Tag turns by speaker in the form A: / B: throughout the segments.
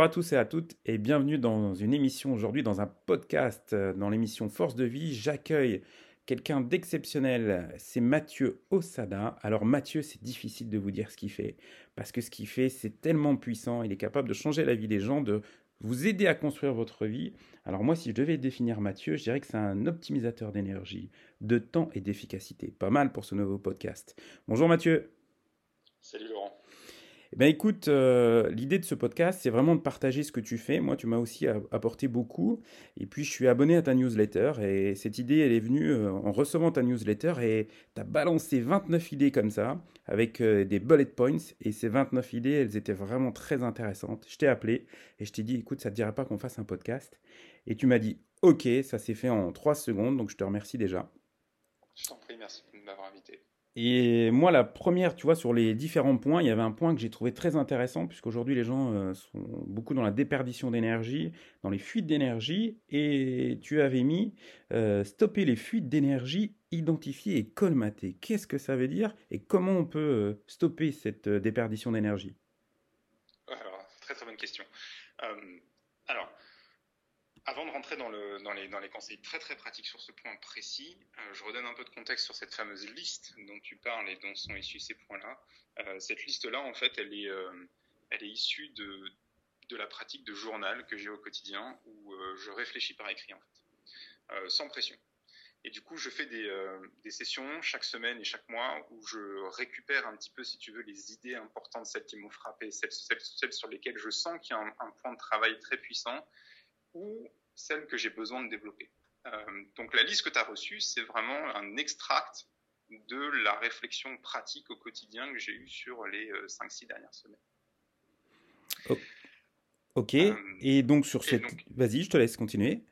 A: Bonjour à tous et à toutes et bienvenue dans une émission aujourd'hui, dans un podcast, euh, dans l'émission Force de vie. J'accueille quelqu'un d'exceptionnel, c'est Mathieu Osada. Alors Mathieu, c'est difficile de vous dire ce qu'il fait, parce que ce qu'il fait, c'est tellement puissant, il est capable de changer la vie des gens, de vous aider à construire votre vie. Alors moi, si je devais définir Mathieu, je dirais que c'est un optimisateur d'énergie, de temps et d'efficacité. Pas mal pour ce nouveau podcast. Bonjour Mathieu.
B: Salut Laurent.
A: Eh ben écoute, euh, l'idée de ce podcast, c'est vraiment de partager ce que tu fais. Moi, tu m'as aussi apporté beaucoup. Et puis, je suis abonné à ta newsletter. Et cette idée, elle est venue euh, en recevant ta newsletter. Et tu as balancé 29 idées comme ça, avec euh, des bullet points. Et ces 29 idées, elles étaient vraiment très intéressantes. Je t'ai appelé et je t'ai dit, écoute, ça ne te dirait pas qu'on fasse un podcast Et tu m'as dit, ok, ça s'est fait en 3 secondes. Donc, je te remercie déjà.
B: Je t'en prie, merci de m'avoir invité.
A: Et moi, la première, tu vois, sur les différents points, il y avait un point que j'ai trouvé très intéressant, puisqu'aujourd'hui, les gens euh, sont beaucoup dans la déperdition d'énergie, dans les fuites d'énergie, et tu avais mis euh, stopper les fuites d'énergie, identifier et colmater. Qu'est-ce que ça veut dire et comment on peut euh, stopper cette déperdition d'énergie?
B: Alors, très très bonne question. alors, avant de rentrer dans, les, conseils très très pratiques sur ce point précis, euh, je redonne un peu de contexte sur cette fameuse liste dont tu parles et dont sont issus ces points-là. Euh, cette liste-là, en fait, elle est, euh, issue de, la pratique de journal que j'ai au quotidien où je réfléchis par écrit, en fait, sans pression. Et du coup, je fais des, sessions chaque semaine et chaque mois où je récupère un petit peu, si tu veux, les idées importantes, celles qui m'ont frappé, celles, sur lesquelles je sens qu'il y a un point de travail très puissant ou celle que j'ai besoin de développer. Euh, donc la liste que tu as reçue, c'est vraiment un extract de la réflexion pratique au quotidien que j'ai eue sur les 5-6 euh, dernières semaines.
A: Oh. Ok, euh, et donc sur cette... Vas-y, je te laisse continuer.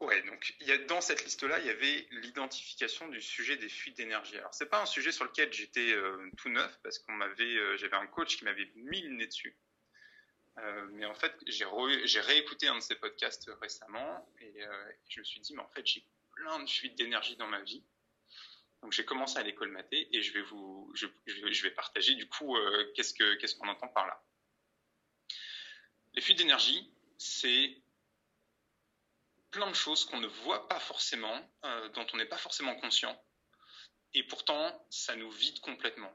B: Ouais, donc il y a, dans cette liste-là, il y avait l'identification du sujet des fuites d'énergie. Alors c'est pas un sujet sur lequel j'étais tout neuf parce qu'on m'avait, j'avais un coach qui m'avait mis le nez dessus. Euh, mais en fait, j'ai réécouté un de ces podcasts récemment et, euh, je me suis dit, mais en fait, j'ai plein de fuites d'énergie dans ma vie. Donc j'ai commencé à les colmater et je vais vous, je, vais partager du coup euh, qu'est-ce que qu'est-ce qu'on entend par là. Les fuites d'énergie, c'est plein de choses qu'on ne voit pas forcément, dont on n'est pas forcément conscient, et pourtant ça nous vide complètement.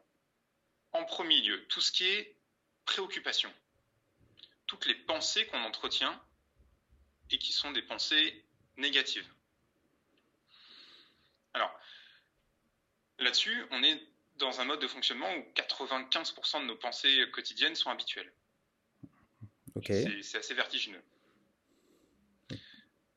B: En premier lieu, tout ce qui est préoccupation toutes les pensées qu'on entretient et qui sont des pensées négatives. Alors, là-dessus, on est dans un mode de fonctionnement où 95% de nos pensées quotidiennes sont habituelles. C'est assez vertigineux.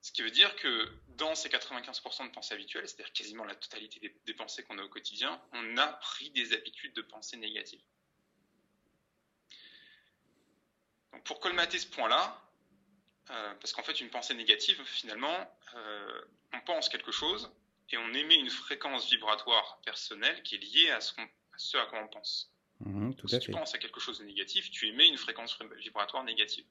B: Ce qui veut dire que dans ces 95% de pensées habituelles, c'est-à-dire quasiment la totalité des, des pensées qu'on a au quotidien, on a pris des habitudes de pensée négatives. Pour colmater ce point-là, euh, parce qu'en fait, une pensée négative, finalement, euh, on pense quelque chose et on émet une fréquence vibratoire personnelle qui est liée à ce, à, quoi on pense.
A: Mhm,
B: si tu penses à quelque chose de négatif, tu émets une fréquence vibratoire négative.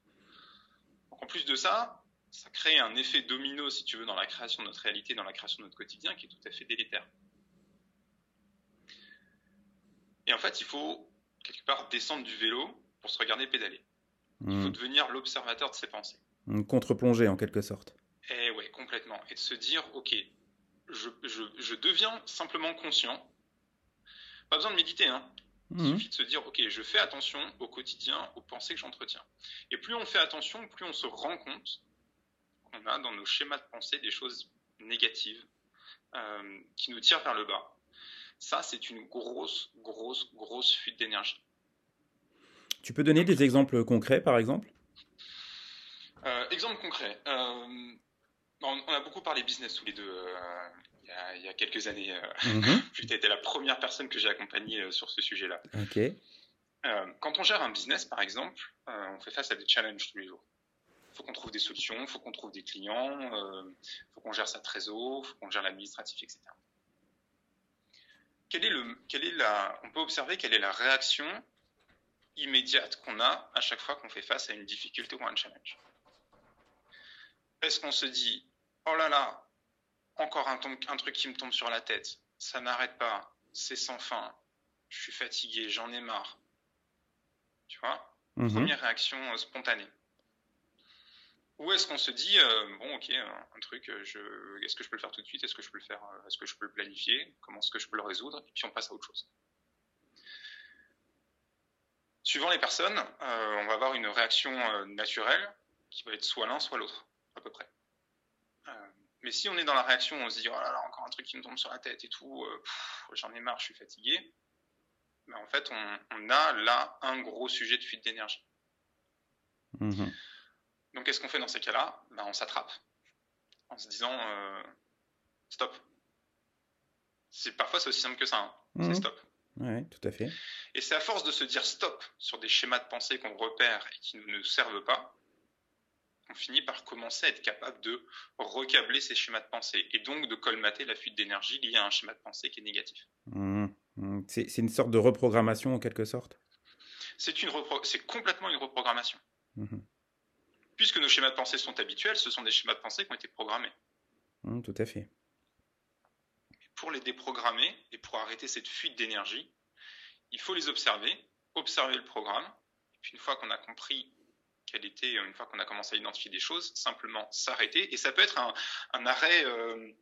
B: Donc, en plus de ça, ça crée un effet domino, si tu veux, dans la création de notre réalité, dans la création de notre quotidien, qui est tout à fait délétère. Et en fait, il faut quelque part descendre du vélo pour se regarder pédaler. Il faut hmm. devenir l'observateur de ses pensées.
A: Une contre-plongée en quelque sorte.
B: Eh ouais, complètement. Et de se dire, ok, je, je, deviens simplement conscient. Pas besoin de méditer, hein. Il hmm. suffit de se dire, ok, je fais attention au quotidien, aux pensées que j'entretiens. Et plus on fait attention, plus on se rend compte qu'on a dans nos schémas de pensée des choses négatives euh, qui nous tirent vers le bas. Ça, c'est une grosse, grosse, grosse fuite d'énergie.
A: Tu peux donner des exemples concrets, par exemple?
B: Euh, Exemple concret. Euh, on, a beaucoup parlé business tous les deux euh, il, y a, quelques années. Tu étais la première personne que j'ai accompagnée sur ce sujet-là.
A: Ok.
B: quand on gère un business, par exemple, on fait face à des challenges tous les jours. faut qu'on trouve des solutions, il faut qu'on trouve des clients, il faut qu'on gère sa trésor, il faut qu'on gère l'administratif, etc. Le, est la, on peut observer quelle est la réaction immédiate qu'on a à chaque fois qu'on fait face à une difficulté ou un challenge. Est-ce qu'on se dit, oh là là, encore un, un truc qui me tombe sur la tête, ça n'arrête pas, c'est sans fin, je suis fatigué, j'en ai marre. Tu vois? Mhm. Première réaction euh, spontanée. Ou est-ce qu'on se dit, euh, bon, ok, un, truc, euh, je, est-ce que je peux le faire tout de suite? Est-ce que je peux le faire Est-ce que je peux le planifier? Comment est-ce que je peux le résoudre? Et puis on passe à autre chose. Suivant les personnes, on va avoir une réaction naturelle qui va être soit l'un, soit l'autre, à peu près. mais si on est dans la réaction, on se dit, oh là là, encore un truc qui me tombe sur la tête et tout, j'en ai marre, je suis fatigué en fait, on, a là un gros sujet de fuite d'énergie. Mhm. Donc, qu'est-ce qu'on fait dans ces cas-là? Ben, On s'attrape en se disant euh, stop. C'est parfois c'est aussi simple que ça. Hein. C'est mhm. stop.
A: Oui, tout à fait.
B: Et c'est à force de se dire stop sur des schémas de pensée qu'on repère et qui ne nous servent pas, qu'on finit par commencer à être capable de recabler ces schémas de pensée et donc de colmater la fuite d'énergie liée à un schéma de pensée qui est négatif.
A: Mhm. Hmm, c'est une sorte de reprogrammation en quelque sorte?
B: C'est complètement une reprogrammation. Mhm. Puisque nos schémas de pensée sont habituels, ce sont des schémas de pensée qui ont été programmés.
A: Tout à fait.
B: Pour les déprogrammer et pour arrêter cette fuite d'énergie, il faut les observer, observer le programme, et puis une fois qu'on a compris quelle était, une fois qu'on a commencé à identifier des choses, simplement s'arrêter. Et ça peut être un, arrêt euh,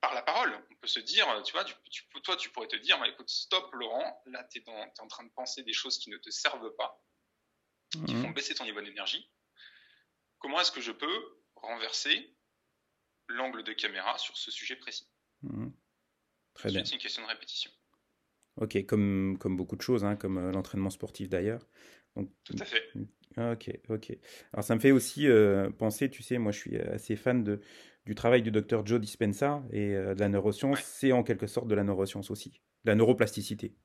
B: par la parole. On peut se dire, tu vois, toi, tu pourrais te dire, bah, écoute, stop, Laurent, là, tu es, en train de penser des choses qui ne te servent pas, qui mhm. font baisser ton niveau d'énergie. Comment est-ce que je peux renverser l'angle de caméra sur ce sujet précis?
A: Très bien.
B: C'est une question de répétition.
A: Ok, comme, comme beaucoup de choses, hein, comme euh, l'entraînement sportif d'ailleurs.
B: Tout à fait.
A: Ok, ok. Alors ça me fait aussi euh, penser, tu sais, moi je suis assez fan de, du travail du docteur Joe Dispenza et euh, de la neuroscience, c'est en quelque sorte de la neuroscience aussi, de la neuroplasticité.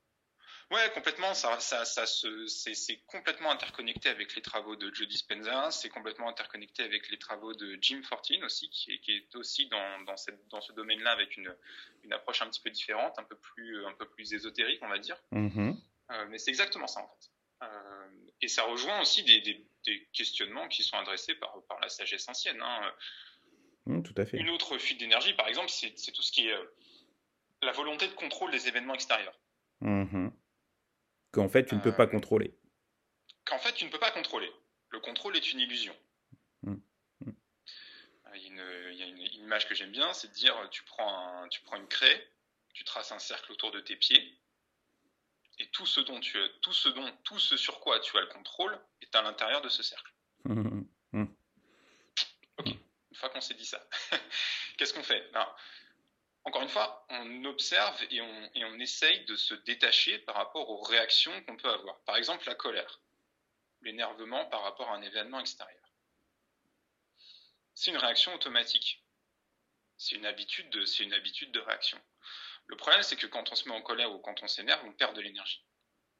B: Ouais, complètement. Ça, ça, ça c'est complètement interconnecté avec les travaux de Joe Dispenza. C'est complètement interconnecté avec les travaux de Jim Fortin aussi, qui est, qui est aussi dans, dans, cette, dans ce domaine-là avec une, une, approche un petit peu différente, un peu plus, un peu plus ésotérique, on va dire. Mm-hmm. Euh, mais c'est exactement ça en fait. Euh, et ça rejoint aussi des, des, des, questionnements qui sont adressés par, par la sagesse ancienne. Hein.
A: Mmh, tout à fait.
B: Une autre fuite d'énergie, par exemple, c'est tout ce qui est euh, la volonté de contrôle des événements extérieurs.
A: Mmh. Qu'en fait, tu ne peux pas euh, contrôler.
B: Qu'en fait, tu ne peux pas contrôler. Le contrôle est une illusion. Mmh. Euh, il, y a une, image que j'aime bien, c'est de dire tu prends, tu prends une craie, tu traces un cercle autour de tes pieds, et tout ce dont tu, tout ce dont, tout ce sur quoi tu as le contrôle est à l'intérieur de ce cercle qu'on s'est dit ça, qu'est-ce qu'on fait? Ben, Encore une fois, on observe et on, et on essaye de se détacher par rapport aux réactions qu'on peut avoir. Par exemple, la colère, l'énervement par rapport à un événement extérieur. C'est une réaction automatique. C'est une habitude de, c'est une habitude de réaction. Le problème, c'est que quand on se met en colère ou quand on s'énerve, on perd de l'énergie.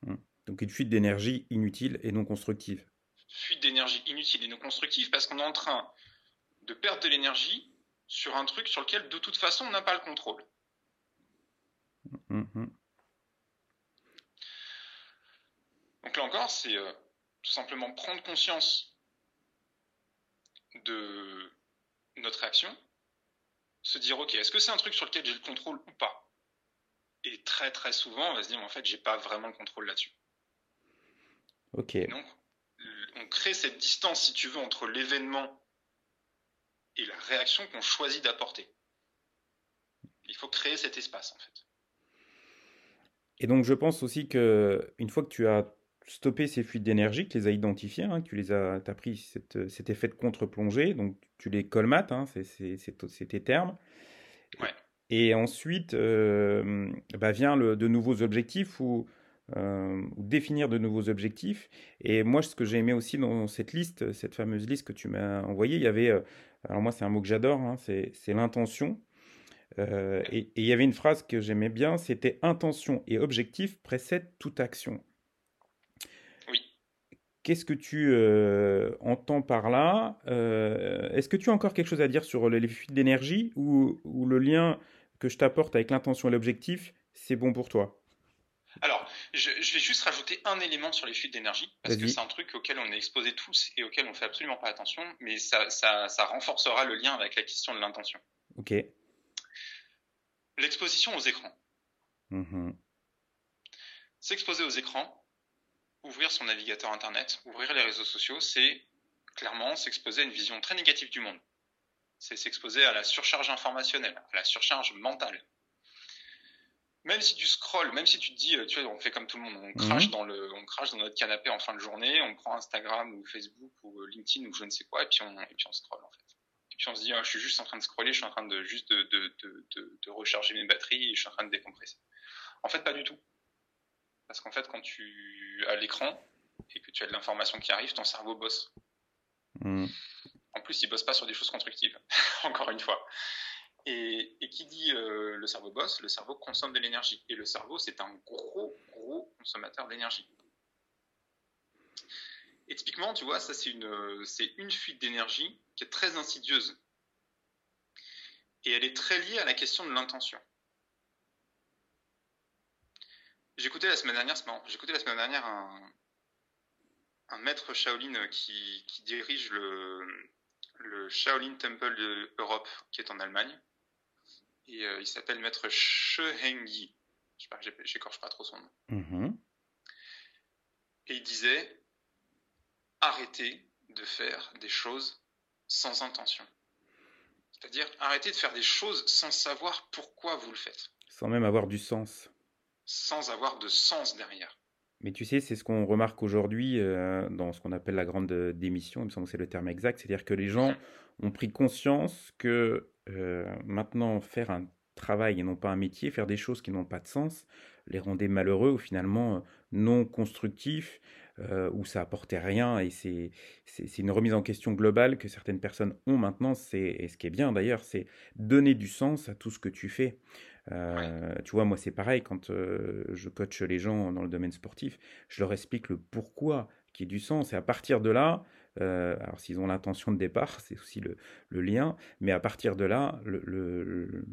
A: Mmh. Donc une fuite d'énergie inutile et non constructive.
B: Fuite d'énergie inutile et non constructive parce qu'on est en train de perdre de l'énergie sur un truc sur lequel de toute façon on n'a pas le contrôle. Mm-hmm. Donc là encore, c'est euh, tout simplement prendre conscience de notre réaction, se dire ok, est-ce que c'est un truc sur lequel j'ai le contrôle ou pas? Et très très souvent, on va se dire en fait, j'ai pas vraiment le contrôle là-dessus.
A: Ok.
B: donc, on crée cette distance, si tu veux, entre l'événement et la réaction qu'on choisit d'apporter. Il faut créer cet espace en fait.
A: Et donc je pense aussi que une fois que tu as stoppé ces fuites d'énergie, que tu les as identifiées, hein, que tu les as, as pris cet effet de contre-plongée, donc tu les colmates, hein, c'est tes termes.
B: Ouais.
A: Et ensuite euh, bah vient le, de nouveaux objectifs ou euh, définir de nouveaux objectifs. Et moi, ce que j'ai aimé aussi dans cette liste, cette fameuse liste que tu m'as envoyée, il y avait euh, alors moi c'est un mot que j'adore, hein, c'est l'intention. Euh, et il y avait une phrase que j'aimais bien, c'était intention et objectif précèdent toute action.
B: Oui.
A: Qu'est-ce que tu entends par là? Est-ce que tu as encore quelque chose à dire sur les fuites d'énergie ou, ou, le lien que je t'apporte avec l'intention et l'objectif, c'est bon pour toi?
B: Alors, je, vais juste rajouter un élément sur les fuites d'énergie, parce que c'est un truc auquel on est exposé tous et auquel on fait absolument pas attention, mais ça, ça renforcera le lien avec la question de l'intention.
A: Ok.
B: L'exposition aux écrans. Mm-hmm. S'exposer aux écrans, ouvrir son navigateur Internet, ouvrir les réseaux sociaux, c'est clairement s'exposer à une vision très négative du monde. C'est s'exposer à la surcharge informationnelle, à la surcharge mentale. Même si tu scrolles, même si tu te dis, tu vois, on fait comme tout le monde, on mhm. crache, dans, le, on crache dans notre canapé en fin de journée, on prend Instagram ou Facebook ou LinkedIn ou je ne sais quoi, et puis on, et puis on scrolle en fait. Et puis on se dit, ah, je suis juste en train de scroller, je suis en train de juste de, de, de, de, recharger mes batteries et je suis en train de décompresser. En fait, pas du tout. Parce qu'en fait, quand tu as l'écran et que tu as de l'information qui arrive, ton cerveau bosse. Mm. En plus, il bosse pas sur des choses constructives, encore une fois. Et, qui dit euh, le cerveau bosse, le cerveau consomme de l'énergie. Et le cerveau, c'est un gros, gros consommateur d'énergie. Et typiquement, tu vois, ça c'est une, c'est une fuite d'énergie qui est très insidieuse. Et elle est très liée à la question de l'intention. J'écoutais la semaine dernière, la semaine dernière un, un maître Shaolin qui, qui dirige le, le, Shaolin Temple d'Europe qui est en Allemagne. Et euh, il s'appelle maître Hengyi. Je sais pas, j'écorche pas trop son nom. Mm-hmm. Et il disait arrêtez de faire des choses sans intention. C'est-à-dire arrêtez de faire des choses sans savoir pourquoi vous le faites.
A: Sans même avoir du sens
B: sans avoir de sens derrière.
A: Mais tu sais, c'est ce qu'on remarque aujourd'hui euh, dans ce qu'on appelle la grande démission, il me semble que c'est le terme exact, c'est-à-dire que les gens mhm. Ont pris conscience que euh, maintenant faire un travail et non pas un métier, faire des choses qui n'ont pas de sens, les rendait malheureux ou finalement euh, non constructifs, euh, où ça apportait rien et c'est une remise en question globale que certaines personnes ont maintenant. Et ce qui est bien d'ailleurs, c'est donner du sens à tout ce que tu fais. Euh, tu vois, moi c'est pareil, quand euh, je coach les gens dans le domaine sportif, je leur explique le pourquoi qui est du sens. Et à partir de là, alors s'ils ont l'intention de départ, c'est aussi le, le, lien, mais à partir de là, le, le,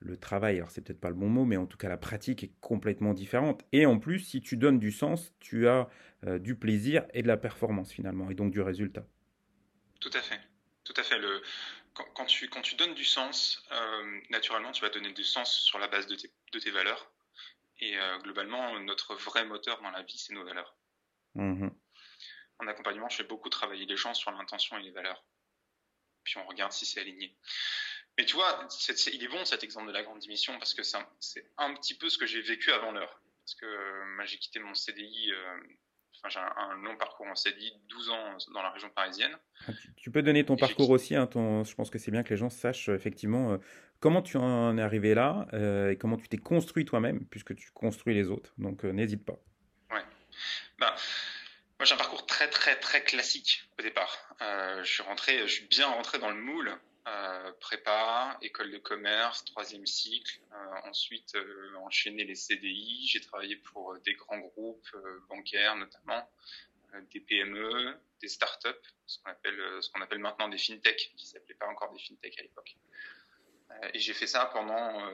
A: le travail, alors c'est peut-être pas le bon mot, mais en tout cas la pratique est complètement différente. Et en plus, si tu donnes du sens, tu as euh, du plaisir et de la performance finalement, et donc du résultat.
B: Tout à fait, tout à fait. Le, quand, tu, quand tu donnes du sens, euh, naturellement, tu vas donner du sens sur la base de tes, de tes valeurs. Et euh, globalement, notre vrai moteur dans la vie, c'est nos valeurs. Mmh en accompagnement, je fais beaucoup travailler les gens sur l'intention et les valeurs. Puis on regarde si c'est aligné. Mais tu vois, il est bon cet exemple de la grande démission parce que c'est un, petit peu ce que j'ai vécu avant l'heure. Parce que euh, j'ai quitté mon CDI, enfin, j'ai un, long parcours en CDI, 12 ans dans la région parisienne.
A: Ah, tu, peux donner ton parcours aussi, hein, ton, je pense que c'est bien que les gens sachent effectivement euh, comment tu en es arrivé là et comment tu t'es construit toi-même, puisque tu construis les autres. Donc n'hésite pas.
B: Ouais. Ben, moi, j'ai un parcours très, très, très classique au départ. je suis rentré, je suis bien rentré dans le moule euh, prépa, école de commerce, troisième cycle. Euh, ensuite, euh, enchaîné les CDI. J'ai travaillé pour des grands groupes bancaires notamment, des PME, des startups, ce qu'on appelle, ce qu'on appelle maintenant des fintech, qui s'appelaient pas encore des fintech à l'époque. et j'ai fait ça pendant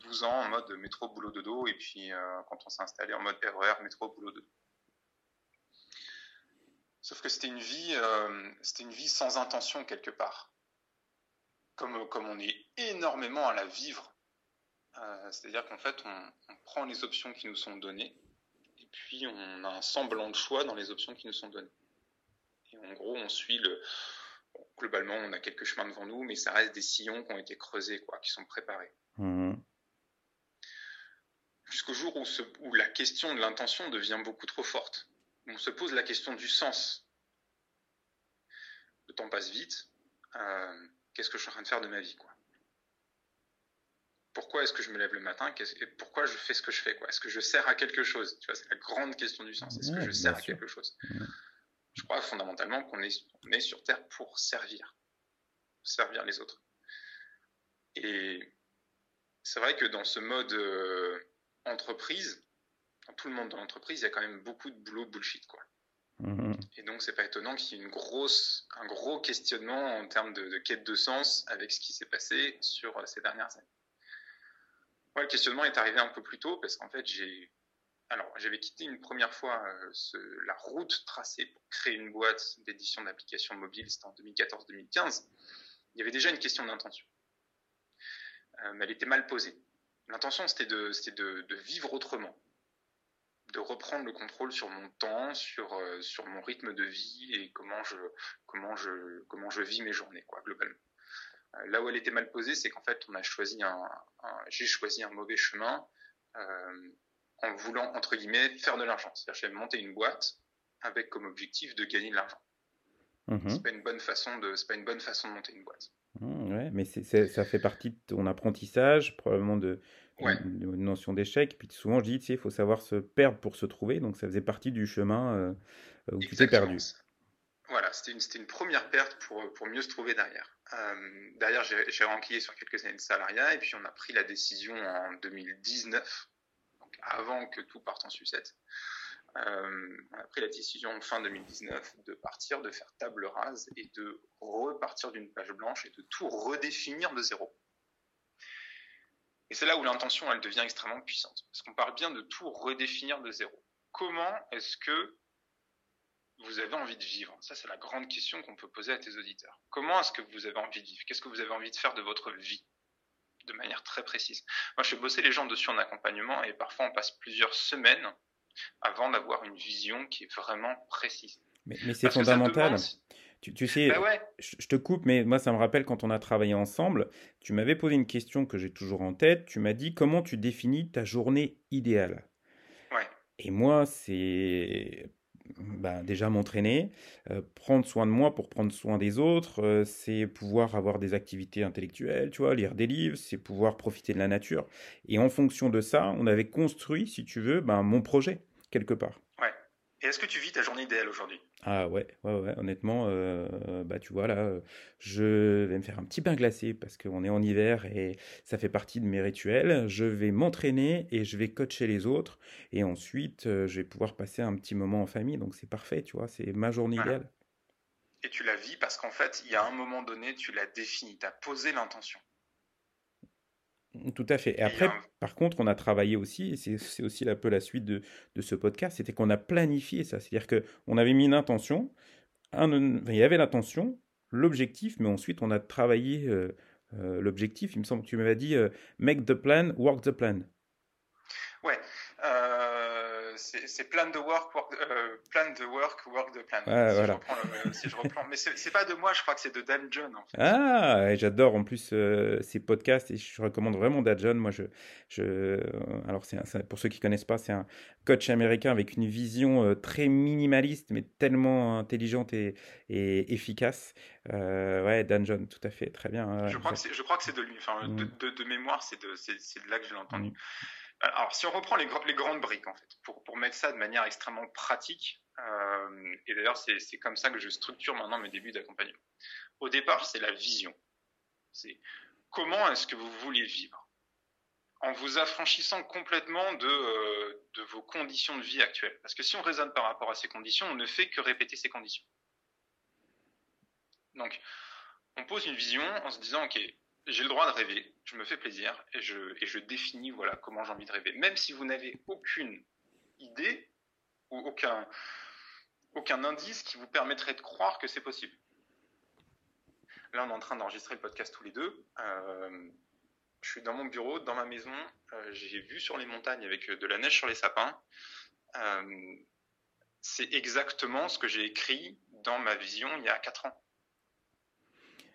B: 12 ans en mode métro boulot dodo et puis quand on s'est installé en mode RER e métro boulot dodo. Sauf que c'était une c'était une vie sans intention quelque part comme, comme on est énormément à la vivre, euh, c'est-à-dire qu'en fait, on, prend les options qui nous sont données, et puis on a un semblant de choix dans les options qui nous sont données. Et en gros, on suit le. globalement, on a quelques chemins devant nous, mais ça reste des sillons qui ont été creusés, quoi, qui sont préparés. Mmh. Jusqu'au jour où, où la question de l'intention devient beaucoup trop forte. On se pose la question du sens. Le temps passe vite. Euh, qu'est-ce que je suis en train de faire de ma vie, quoi. Pourquoi est-ce que je me lève le matin? Et pourquoi je fais ce que je fais, quoi? Est-ce que je sers à quelque chose? Tu vois, c'est la grande question du sens. Est-ce que je sers à quelque chose? Je crois fondamentalement qu'on est, est sur Terre pour servir, servir les autres. Et c'est vrai que dans ce mode euh, entreprise, dans tout le monde de l'entreprise, il y a quand même beaucoup de boulot bullshit, quoi. Mhm. Et donc, c'est pas étonnant qu'il y ait une grosse, un gros questionnement en termes de, quête de sens avec ce qui s'est passé sur euh, ces dernières années. Le questionnement est arrivé un peu plus tôt parce qu'en fait, j'ai, alors, j'avais quitté une première fois euh, la route tracée pour créer une boîte d'édition d'applications mobiles, c'était en 2014-2015. Il y avait déjà une question d'intention, euh, mais elle était mal posée. L'intention, c'était de, de, de vivre autrement, de reprendre le contrôle sur mon temps, sur, euh, sur mon rythme de vie et comment je, comment je, comment je vis mes journées, quoi, globalement. Euh, là où elle était mal posée, c'est qu'en fait, on a choisi un, j'ai choisi un mauvais chemin euh, en voulant, entre guillemets, faire de l'argent. C'est-à-dire, j'ai monté une boîte avec comme objectif de gagner de l'argent. Mmh c'est pas une bonne façon de, c'est pas une bonne façon de monter une boîte.
A: Mmh, ouais, mais c'est, ça fait partie de ton apprentissage, probablement de, une, notion d'échec. Puis souvent, je dis, tu sais, il faut savoir se perdre pour se trouver. Donc, ça faisait partie du chemin euh, où tu t'es perdu.
B: Voilà, c'était une, une, première perte pour, pour mieux se trouver derrière. Euh, derrière, j'ai renquillé sur quelques années de salariat et puis on a pris la décision en 2019, donc avant que tout parte en sucette. Euh, on a pris la décision fin 2019 de partir, de faire table rase et de repartir d'une page blanche et de tout redéfinir de zéro. Et c'est là où l'intention, elle devient extrêmement puissante. Parce qu'on parle bien de tout redéfinir de zéro. Comment est-ce que vous avez envie de vivre? Ça, c'est la grande question qu'on peut poser à tes auditeurs. Comment est-ce que vous avez envie de vivre? Qu'est-ce que vous avez envie de faire de votre vie? De manière très précise. Moi, je fais bosser les gens dessus en accompagnement et parfois on passe plusieurs semaines avant d'avoir une vision qui est vraiment précise.
A: Mais, c'est fondamental. Tu, sais, bah je, te coupe, mais moi, ça me rappelle quand on a travaillé ensemble, tu m'avais posé une question que j'ai toujours en tête. Tu m'as dit comment tu définis ta journée idéale?
B: Ouais.
A: Et moi, c'est ben, déjà m'entraîner, euh, prendre soin de moi pour prendre soin des autres, euh, c'est pouvoir avoir des activités intellectuelles, tu vois, lire des livres, c'est pouvoir profiter de la nature. Et en fonction de ça, on avait construit, si tu veux, ben, mon projet, quelque part.
B: Et est-ce que tu vis ta journée idéale aujourd'hui?
A: Ah ouais, ouais, ouais, honnêtement, euh, bah tu vois là, je vais me faire un petit pain glacé parce qu'on est en hiver et ça fait partie de mes rituels. Je vais m'entraîner et je vais coacher les autres et ensuite euh, je vais pouvoir passer un petit moment en famille. Donc c'est parfait, tu vois, c'est ma journée idéale.
B: Et tu la vis parce qu'en fait, il y a un moment donné, tu l'as défini, tu as posé l'intention.
A: Tout à fait. Et après, par contre, on a travaillé aussi, et c'est aussi un peu la suite de, de ce podcast, c'était qu'on a planifié ça. C'est-à-dire qu'on avait mis une intention, un, il y avait l'intention, l'objectif, mais ensuite on a travaillé euh, euh, l'objectif. Il me semble que tu m'avais dit euh, make the plan, work the plan.
B: Ouais c'est plan de work, work euh, plan de work, work de plan.
A: si, je
B: reprends si, je reprends Mais c'est pas de moi, je crois que c'est de Dan John. En fait.
A: Ah, j'adore en plus euh, ces podcasts et je recommande vraiment Dan John. Moi, je, je, alors c'est pour ceux qui connaissent pas, c'est un coach américain avec une vision euh, très minimaliste mais tellement intelligente et, et efficace. ouais, Dan John, tout à fait, très bien.
B: je crois que c'est de lui. Enfin, de, mm. de, de, mémoire, c'est de, de là que je l'ai entendu. Mm. Alors, si on reprend les, grandes briques, en fait, pour, mettre ça de manière extrêmement pratique, euh, et d'ailleurs, c'est comme ça que je structure maintenant mes débuts d'accompagnement. Au départ, c'est la vision. C'est comment est-ce que vous voulez vivre? En vous affranchissant complètement de, euh, de vos conditions de vie actuelles. Parce que si on raisonne par rapport à ces conditions, on ne fait que répéter ces conditions. Donc, on pose une vision en se disant, OK, j'ai le droit de rêver, je me fais plaisir et je, définis voilà comment j'ai envie de rêver. Même si vous n'avez aucune idée ou aucun, indice qui vous permettrait de croire que c'est possible. Là, on est en train d'enregistrer le podcast tous les deux. Euh, je suis dans mon bureau, dans ma maison. Euh, j'ai vu sur les montagnes avec de la neige sur les sapins. Euh, c'est exactement ce que j'ai écrit dans ma vision il y a 4 ans.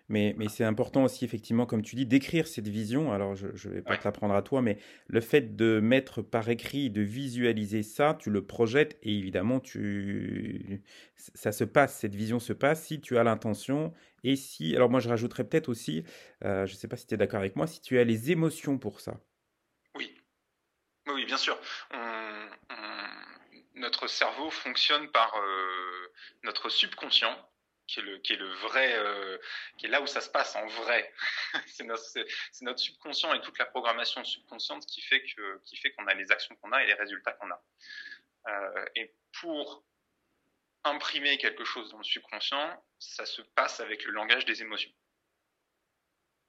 A: Mais, mais c'est important aussi, effectivement, comme tu dis, d'écrire cette vision. Alors, je ne vais pas te l'apprendre à toi, mais le fait de mettre par écrit, de visualiser ça, tu le projettes et évidemment, tu... ça se passe, cette vision se passe si tu as l'intention et si... Alors, moi, je rajouterais peut-être aussi, euh, je ne sais pas si tu es d'accord avec moi, si tu as les émotions pour ça.
B: Oui, oui, bien sûr. Notre cerveau fonctionne par euh, notre subconscient qui est le, vrai, euh, qui est là où ça se passe en vrai. c'est notre, notre, subconscient et toute la programmation subconsciente qui fait que, qui fait qu'on a les actions qu'on a et les résultats qu'on a. Euh, et pour imprimer quelque chose dans le subconscient, ça se passe avec le langage des émotions.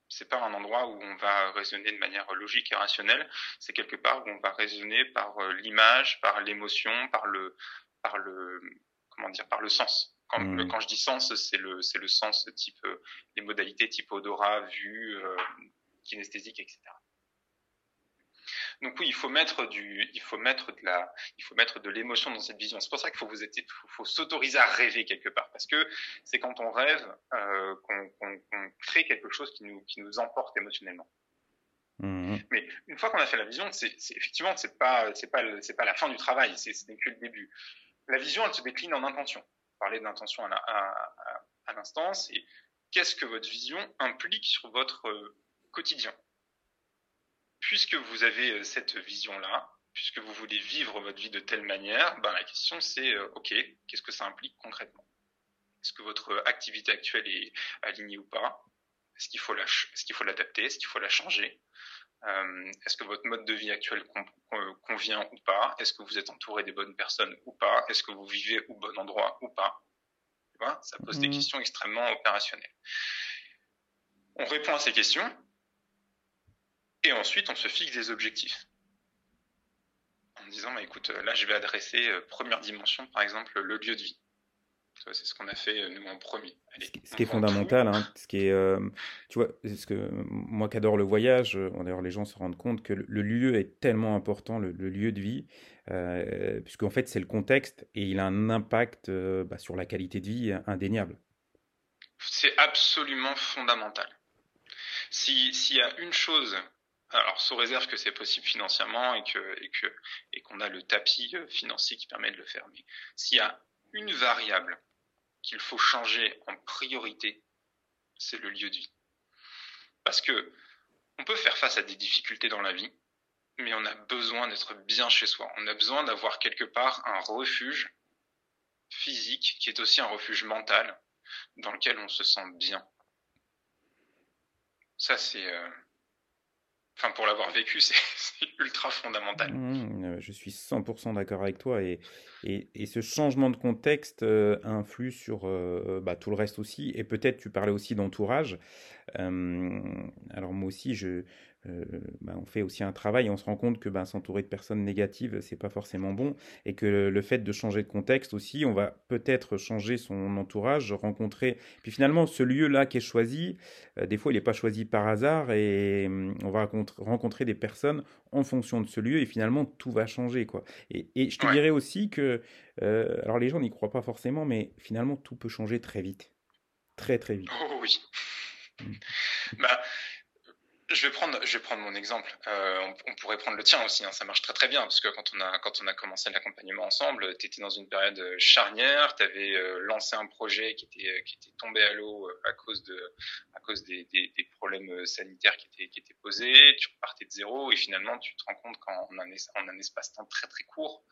B: C'est pas un endroit où on va raisonner de manière logique et rationnelle. C'est quelque part où on va raisonner par euh, l'image, par l'émotion, par le, par le, comment dire, par le sens. Quand, mmh. quand je dis sens, c'est le, c'est le sens type, euh, les modalités type odorat, vue, euh, kinesthésique, etc. Donc oui, il faut mettre du, il faut mettre de la, il faut mettre de l'émotion dans cette vision. C'est pour ça qu'il faut vous être, faut, s'autoriser à rêver quelque part, parce que c'est quand on rêve euh, qu'on crée quelque chose qui nous, qui nous emporte émotionnellement. Mmh. Mais une fois qu'on a fait la vision, c'est effectivement c'est pas c'est pas c'est pas la fin du travail, c'est que le début. La vision, elle se décline en intention. À, à, à l'instant, c'est qu'est-ce que votre vision implique sur votre euh, quotidien. Puisque vous avez euh, cette vision-là, puisque vous voulez vivre votre vie de telle manière, ben la question c'est, euh, ok, qu'est-ce que ça implique concrètement? Est-ce que votre activité actuelle est alignée ou pas? Est-ce qu'il faut l'adapter? Est-ce qu'il faut la changer? Euh, Est-ce que votre mode de vie actuel convient ou pas? Est-ce que vous êtes entouré des bonnes personnes ou pas? Est-ce que vous vivez au bon endroit ou pas? Tu vois Ça pose des mmh. questions extrêmement opérationnelles. On répond à ces questions et ensuite, on se fixe des objectifs. En disant, bah, écoute, là, je vais adresser euh, première dimension, par exemple, le lieu de vie. C'est ce qu'on a fait, euh, nous, en premier.
A: ce qui est fondamental, hein, ce qui est, euh, tu vois, ce que moi qui adore le voyage, d'ailleurs les gens se rendent compte que le, lieu est tellement important, le, lieu de vie, euh, puisqu'en fait c'est le contexte et il a un impact bah, sur la qualité de vie indéniable.
B: C'est absolument fondamental. S'il y a une chose alors, sous réserve que c'est possible financièrement et que et que et qu'on a le tapis euh, financier qui permet de le faire. Mais s'il y a une variable qu'il faut changer en priorité, c'est le lieu de vie. Parce que on peut faire face à des difficultés dans la vie, mais on a besoin d'être bien chez soi. On a besoin d'avoir quelque part un refuge physique qui est aussi un refuge mental dans lequel on se sent bien. Ça, c'est euh, enfin pour l'avoir vécu, c'est ultra fondamental.
A: Mmh, euh, je suis 100% d'accord avec toi et, et, et, ce changement de contexte euh, influe sur euh, bah, tout le reste aussi et peut-être tu parlais aussi d'entourage. alors moi aussi je euh, bah, on fait aussi un travail et on se rend compte que bah, s'entourer de personnes négatives, c'est pas forcément bon et que le, fait de changer de contexte aussi, on va peut-être changer son entourage, rencontrer. Puis finalement, ce lieu-là qui est choisi, euh, des fois, il n'est pas choisi par hasard et hum, on va rencontrer des personnes en fonction de ce lieu et finalement, tout va changer. Quoi. Et, je te dirais aussi que, euh, alors les gens n'y croient pas forcément, mais finalement, tout peut changer très vite. Très, très vite.
B: Oh oui. Mmh. Bah, je vais prendre, je vais prendre mon exemple. Euh, on, pourrait prendre le tien aussi. Hein, ça marche très très bien parce que quand on a quand on a commencé l'accompagnement ensemble, tu étais dans une période euh, charnière. Tu avais euh, lancé un projet qui était qui était tombé à l'eau à cause de à cause des, des, des, problèmes sanitaires qui étaient qui étaient posés. Tu repartais de zéro et finalement tu te rends compte qu'en un, en un espace-temps très très court,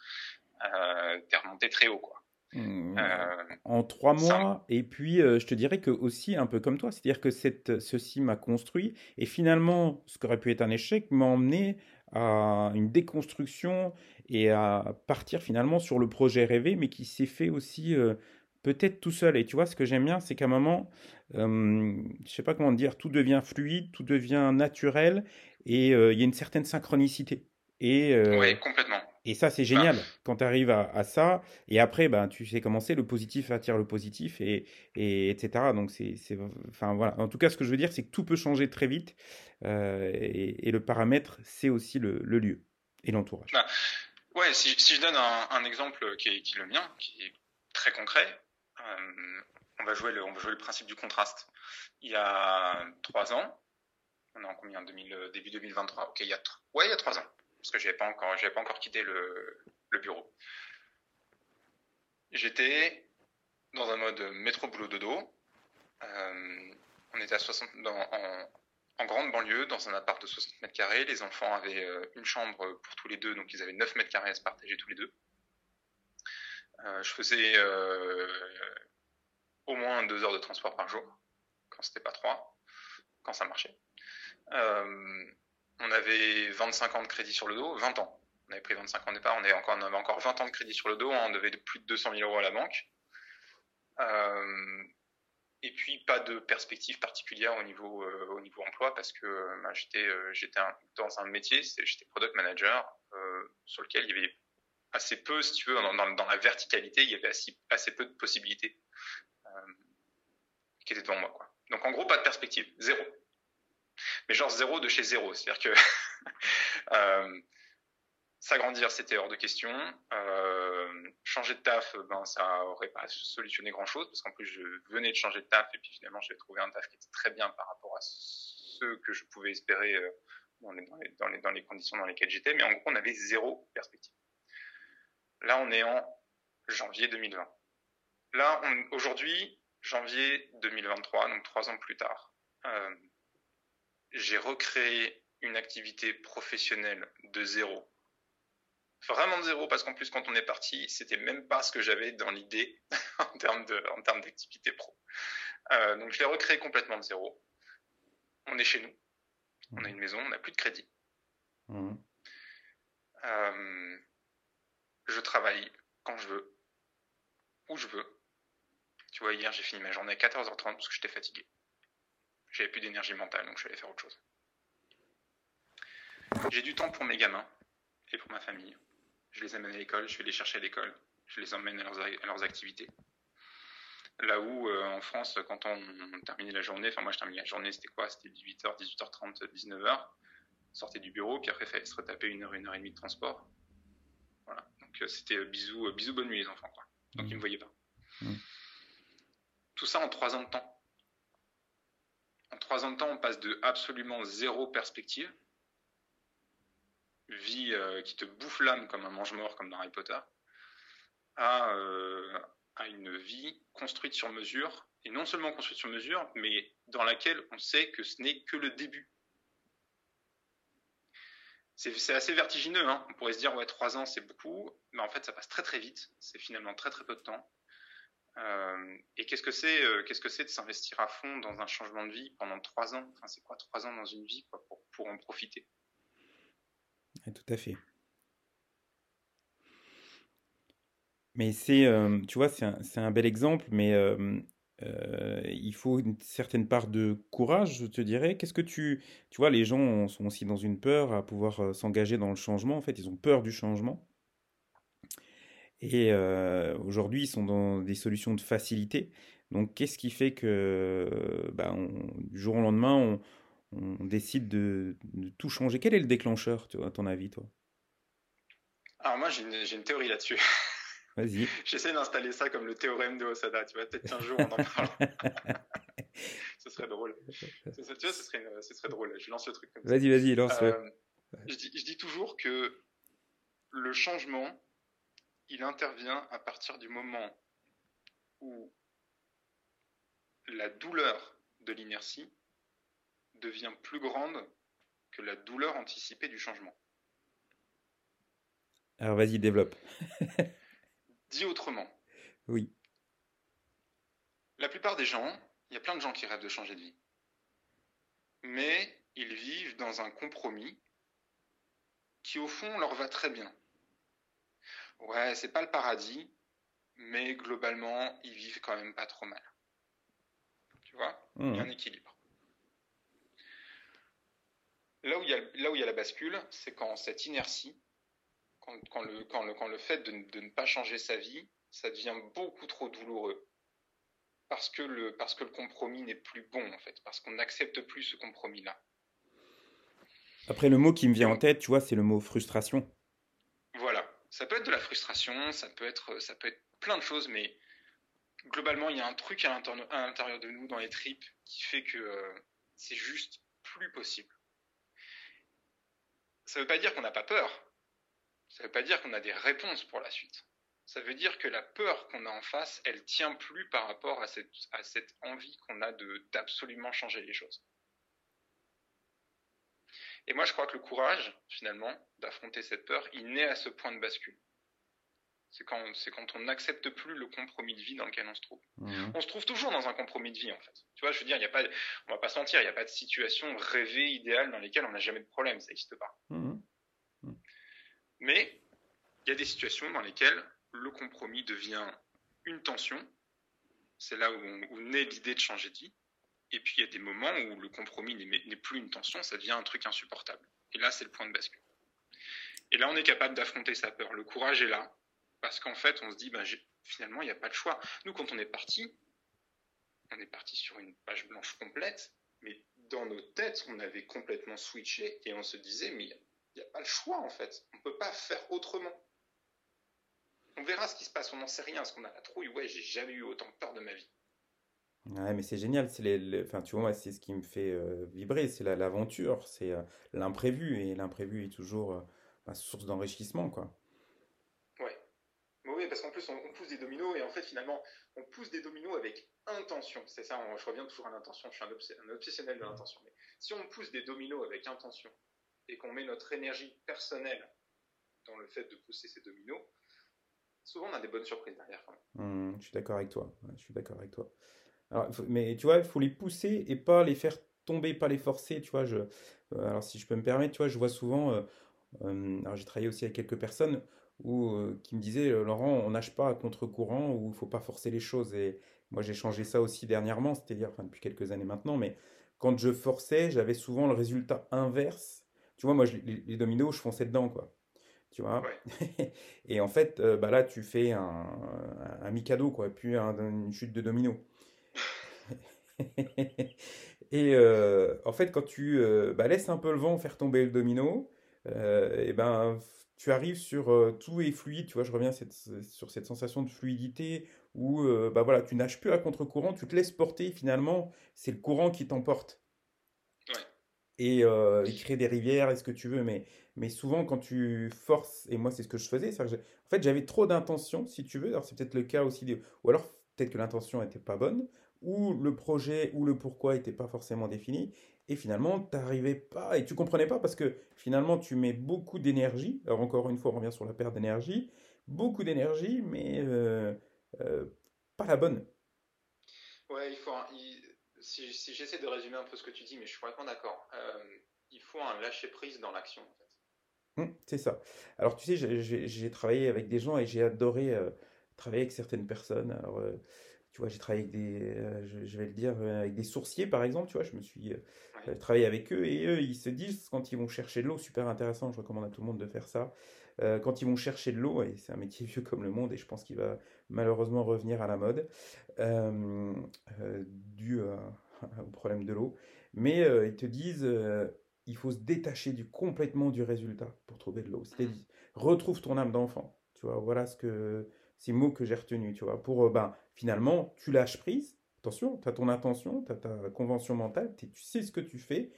B: euh, es remonté très haut quoi.
A: Mmh. Euh, en trois mois, et puis euh, je te dirais que aussi un peu comme toi, c'est-à-dire que cette, ceci m'a construit, et finalement, ce qui aurait pu être un échec m'a emmené à une déconstruction et à partir finalement sur le projet rêvé, mais qui s'est fait aussi euh, peut-être tout seul. Et tu vois, ce que j'aime bien, c'est qu'à un moment, je sais pas comment dire, tout devient fluide, tout devient naturel, et il y a une certaine synchronicité.
B: Et, oui, complètement.
A: Et ça, c'est génial quand tu arrives à, ça. Et après, ben, tu sais comment c'est, le positif attire le positif, et, et etc. Donc, c'est, enfin, voilà. En tout cas, ce que je veux dire, c'est que tout peut changer très vite. Euh, et, le paramètre, c'est aussi le, lieu et l'entourage.
B: Bah, ouais, si, si, je donne un, exemple qui est, qui le mien, qui est très concret, euh, on, va jouer le, on va jouer le principe du contraste. Il y a trois ans, on est en combien? 2000, Début 2023. Ok, il y a, ouais, il y a trois ans parce que j'avais pas encore, j'avais pas encore quitté le, bureau. J'étais dans un mode métro boulot dodo. Euh, on était à 60 dans, en, grande banlieue, dans un appart de 60 mètres carrés. Les enfants avaient euh, une chambre pour tous les deux, donc ils avaient 9 mètres carrés à se partager tous les deux. Euh, je faisais au moins deux heures de transport par jour, quand c'était pas trois, quand ça marchait. On avait 25 ans de crédit sur le dos, 20 ans. On avait pris 25 ans au départ, on, avait encore, on avait encore 20 ans de crédit sur le dos, on devait plus de 200 000 euros à la banque. et puis pas de perspective particulière au niveau au niveau emploi parce que bah, j'étais dans un métier, j'étais product manager sur lequel il y avait assez peu, si tu veux, dans, la verticalité, il y avait assez, peu de possibilités qui étaient devant moi. Donc en gros, pas de perspective, zéro. Mais genre zéro de chez zéro. C'est-à-dire que euh, s'agrandir, c'était hors de question. Euh, changer de taf, ben, ça aurait pas solutionné grand-chose, parce qu'en plus, je venais de changer de taf, et puis finalement, j'ai trouvé un taf qui était très bien par rapport à ce que je pouvais espérer euh, dans, les, conditions dans lesquelles j'étais. Mais en gros, on avait zéro perspective. Là, on est en janvier 2020. Là, aujourd'hui, janvier 2023, donc trois ans plus tard, j'ai recréé une activité professionnelle de zéro. Vraiment de zéro, parce qu'en plus, quand on est parti, c'était même pas ce que j'avais dans l'idée en termes d'activité pro. Euh, donc, je l'ai recréé complètement de zéro. On est chez nous. On a une maison, on n'a plus de crédit. Mmh. Euh, je travaille quand je veux, où je veux. Tu vois, hier, j'ai fini ma journée à 14h30 parce que j'étais fatigué. J'avais plus d'énergie mentale, donc je suis allé faire autre chose. J'ai du temps pour mes gamins et pour ma famille. Je les amène à l'école, je vais les chercher à l'école, je les emmène à leurs, activités. Là où, euh, en France, quand on, terminait la journée, enfin moi je terminais la journée, c'était quoi? C'était 18h, 18h30, 19h. Sortait du bureau, puis après il fallait se retaper une heure, une heure et demie de transport. Voilà. Donc euh, c'était euh, bisous, bisous, bonne nuit les enfants. Quoi. Donc ils ne me voyaient pas. Mmh. Tout ça en trois ans de temps. En trois ans de temps, on passe de absolument zéro perspective, vie euh, qui te bouffe l'âme comme un mange-mort, comme dans Harry Potter, à, euh, à, une vie construite sur mesure, et non seulement construite sur mesure, mais dans laquelle on sait que ce n'est que le début. C'est assez vertigineux, hein. on pourrait se dire, ouais, trois ans c'est beaucoup, mais en fait ça passe très très vite, c'est finalement très très peu de temps. Euh, et qu'est-ce que c'est euh, qu'est-ce que c'est de s'investir à fond dans un changement de vie pendant trois ans? Enfin, c'est quoi trois ans dans une vie pour, en profiter?
A: Tout à fait. Mais c'est, euh, tu vois, c'est un, un, bel exemple, mais il faut une certaine part de courage, je te dirais. Qu'est-ce que tu, tu vois, les gens sont aussi dans une peur à pouvoir s'engager dans le changement. En fait, ils ont peur du changement. Et euh, aujourd'hui, ils sont dans des solutions de facilité. Donc, qu'est-ce qui fait que bah, du jour au lendemain, on, décide de, tout changer? Quel est le déclencheur, à ton avis, toi?
B: Alors, moi, j'ai une, théorie là-dessus.
A: Vas-y.
B: J'essaie d'installer ça comme le théorème de Osada. Tu vois, peut-être qu'un jour, on en parle. ce serait drôle. Tu vois, ce serait, ce serait drôle. Je lance le truc comme
A: ça. Vas-y, vas-y, lance-le. Euh,
B: je, je dis toujours que le changement, il intervient à partir du moment où la douleur de l'inertie devient plus grande que la douleur anticipée du changement.
A: Alors vas-y, développe.
B: Dit autrement.
A: Oui.
B: La plupart des gens, il y a plein de gens qui rêvent de changer de vie. Mais ils vivent dans un compromis qui au fond leur va très bien. Ouais, c'est pas le paradis, mais globalement, ils vivent quand même pas trop mal. Tu vois? Il y a un mmh. équilibre. Là où il y a, là où il y a la bascule, c'est quand cette inertie, quand, quand, le, quand, le, quand le fait de, de, ne pas changer sa vie, ça devient beaucoup trop douloureux. Parce que le, parce que le compromis n'est plus bon, en fait. Parce qu'on n'accepte plus ce compromis-là.
A: Après, le mot qui me vient en tête, tu vois, c'est le mot frustration.
B: Ça peut être de la frustration, ça peut être, ça peut être plein de choses, mais globalement, il y a un truc à l'intérieur de nous, dans les tripes, qui fait que euh, c'est juste plus possible. Ça ne veut pas dire qu'on n'a pas peur. Ça ne veut pas dire qu'on a des réponses pour la suite. Ça veut dire que la peur qu'on a en face, elle tient plus par rapport à cette, à cette envie qu'on a d'absolument changer les choses. Et moi, je crois que le courage, finalement, d'affronter cette peur, il naît à ce point de bascule. C'est quand, on n'accepte plus le compromis de vie dans lequel on se trouve. Mmh. On se trouve toujours dans un compromis de vie, en fait. Tu vois, je veux dire, il y a pas, on va pas se mentir, il n'y a pas de situation rêvée, idéale, dans lesquelles on n'a jamais de problème. Ça n'existe pas. Mmh. Mmh. Mais, il y a des situations dans lesquelles le compromis devient une tension c'est là où, naît l'idée de changer de vie. Et puis il y a des moments où le compromis n'est plus une tension, ça devient un truc insupportable. Et là, c'est le point de bascule. Et là, on est capable d'affronter sa peur. Le courage est là, parce qu'en fait, on se dit, ben, finalement, il n'y a pas de choix. Nous, quand on est parti, on est parti sur une page blanche complète, mais dans nos têtes, on avait complètement switché et on se disait, mais il n'y a, pas le choix en fait. On ne peut pas faire autrement. On verra ce qui se passe, on n'en sait rien. Est-ce qu'on a la trouille Ouais, j'ai jamais eu autant peur de ma vie.
A: Ouais, mais c'est génial. C'est les, Enfin, tu vois, c'est ce qui me fait euh, vibrer. C'est l'aventure, c'est euh, l'imprévu. Et l'imprévu est toujours euh, source d'enrichissement, quoi.
B: Ouais. Oui, parce qu'en plus, on, on, pousse des dominos et en fait, finalement, on pousse des dominos avec intention. C'est ça, je reviens toujours à l'intention. Je suis un, obsessionnel de l'intention. Mais si on pousse des dominos avec intention et qu'on met notre énergie personnelle dans le fait de pousser ces dominos, souvent on a des bonnes surprises derrière.
A: Mmh, je suis d'accord avec toi. je suis d'accord avec toi. Mais tu vois, il faut les pousser et pas les faire tomber, pas les forcer. Tu vois, je, euh, alors si je peux me permettre, tu vois, je vois souvent. Euh, euh, alors j'ai travaillé aussi avec quelques personnes où, qui me disaient Laurent, on nage pas à contre-courant ou il faut pas forcer les choses. Et moi, j'ai changé ça aussi dernièrement, c'est-à-dire enfin, depuis quelques années maintenant, mais quand je forçais, j'avais souvent le résultat inverse. Tu vois, moi, les, dominos, je fonçais dedans, quoi. Tu vois? Et en fait, bah là, tu fais un, un, Mikado, quoi, puis une chute de domino. et euh, en fait, quand tu euh, bah, laisses un peu le vent faire tomber le domino, et ben tu arrives sur tout est fluide, tu vois, je reviens sur cette sensation de fluidité où euh, bah voilà, tu nages plus à contre-courant, tu te laisses porter, finalement, c'est le courant qui t'emporte. Et euh, il crée des rivières et ce que tu veux, mais, mais souvent quand tu forces, et moi c'est ce que je faisais, en fait j'avais trop d'intention, si tu veux, alors c'est peut-être le cas aussi, ou alors peut-être que l'intention n'était pas bonne, ou le projet ou le pourquoi n'était pas forcément défini, et finalement tu n'arrivais pas, et tu comprenais pas parce que finalement tu mets beaucoup d'énergie, alors encore une fois on revient sur la perte d'énergie, beaucoup d'énergie, mais... Euh, euh, pas la bonne.
B: Ouais, il faut. si, j'essaie de résumer un peu ce que tu dis, mais je suis vraiment d'accord. Euh, il faut un lâcher prise dans l'action, en fait.
A: Hum, c'est ça. Alors, tu sais, j'ai travaillé avec des gens et j'ai adoré travailler avec certaines personnes. Alors, tu vois, j'ai travaillé avec des, je, vais le dire, avec des sourciers, par exemple. Tu vois, je me suis travaillé avec eux et eux, ils se disent quand ils vont chercher de l'eau, super intéressant. Je recommande à tout le monde de faire ça. Euh, quand ils vont chercher de l'eau, et c'est un métier vieux comme le monde, et je pense qu'il va malheureusement revenir à la mode, euh, euh, dû au problème de l'eau, mais ils te disent il faut se détacher du, complètement du résultat pour trouver de l'eau. C'est-à-dire, retrouve ton âme d'enfant. Tu vois, voilà ce que ces mots que j'ai retenus, tu vois, pour ben, finalement, tu lâches prise. Attention, tu as ton intention, tu as ta convention mentale, tu sais ce que tu fais,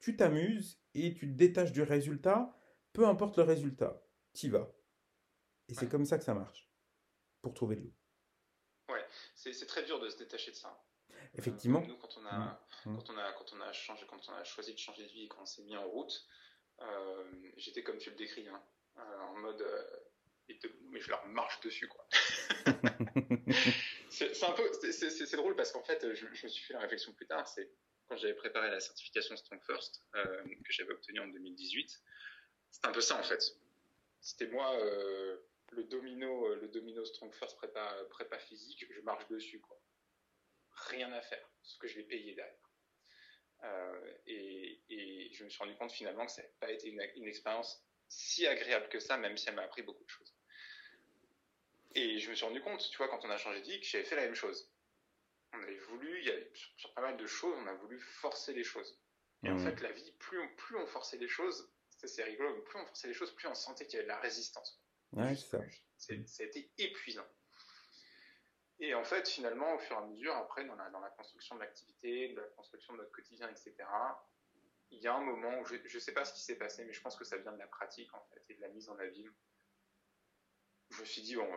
A: tu t'amuses et tu te détaches du résultat peu importe le résultat, tu vas. Et c'est comme ça que ça marche, pour trouver de l'eau.
B: Ouais, c'est très dur de se détacher de ça.
A: Effectivement.
B: nous, quand on, a, mmh. Mmh. Quand, on a, quand, on a changé, quand on a choisi de changer de vie et qu'on s'est mis en route, euh, j'étais comme tu le décris, hein, euh, en mode. Euh, mais je leur marche dessus, quoi. c'est un peu. C'est drôle parce qu'en fait, je, je, me suis fait la réflexion plus tard, c'est quand j'avais préparé la certification Strong First, que j'avais obtenue en 2018. C'est un peu ça en fait. C'était moi euh, le domino, euh, le domino Strong First prépa, prépa physique, je marche dessus quoi. Rien à faire, ce que je vais payer derrière. Euh, et, et, je me suis rendu compte finalement que ça n'avait pas été une, une, expérience si agréable que ça, même si elle m'a appris beaucoup de choses. Et je me suis rendu compte, tu vois, quand on a changé de vie, que j'avais fait la même chose. On avait voulu, il y avait, sur, pas mal de choses, on a voulu forcer les choses. Et en mmh. fait, la vie, plus on, plus on forçait les choses, c'est rigolo, plus on forçait les choses, plus on sentait qu'il y avait de la résistance.
A: Ouais, c'est
B: ça. Ça a été épuisant. Et en fait, finalement, au fur et à mesure, après, dans la, dans la construction de l'activité, de la construction de notre quotidien, etc., il y a un moment où je ne sais pas ce qui s'est passé, mais je pense que ça vient de la pratique, en fait, et de la mise en abîme. Je me suis dit, bon,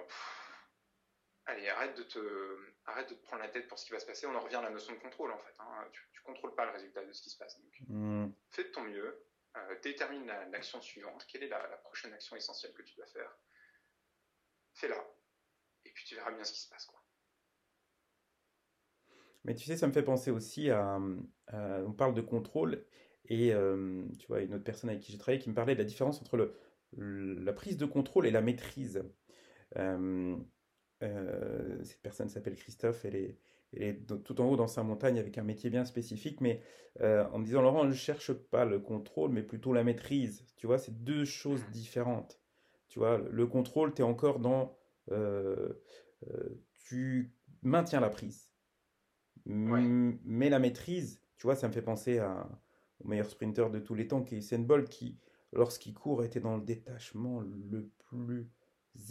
B: allez, arrête de, te, arrête de te prendre la tête pour ce qui va se passer. On en revient à la notion de contrôle, en fait. Hein. Tu ne contrôles pas le résultat de ce qui se passe. Donc, mmh. fais de ton mieux, euh, détermine l'action suivante, quelle est la, prochaine action essentielle que tu dois faire? Fais-la. Et puis tu verras bien ce qui se passe. Quoi.
A: Mais tu sais, ça me fait penser aussi à. on parle de contrôle, et euh, tu vois, une autre personne avec qui j'ai travaillé qui me parlait de la différence entre le, la prise de contrôle et la maîtrise. Euh, cette personne s'appelle Christophe, elle est, elle est tout en haut dans sa montagne avec un métier bien spécifique, mais en me disant Laurent, je ne cherche pas le contrôle, mais plutôt la maîtrise. Tu vois, c'est deux choses différentes. Tu vois, le contrôle, tu es encore dans... tu maintiens la prise. Mais la maîtrise, tu vois, ça me fait penser à, au meilleur sprinter de tous les temps, qui est Usain Bolt, qui, lorsqu'il court, était dans le détachement le plus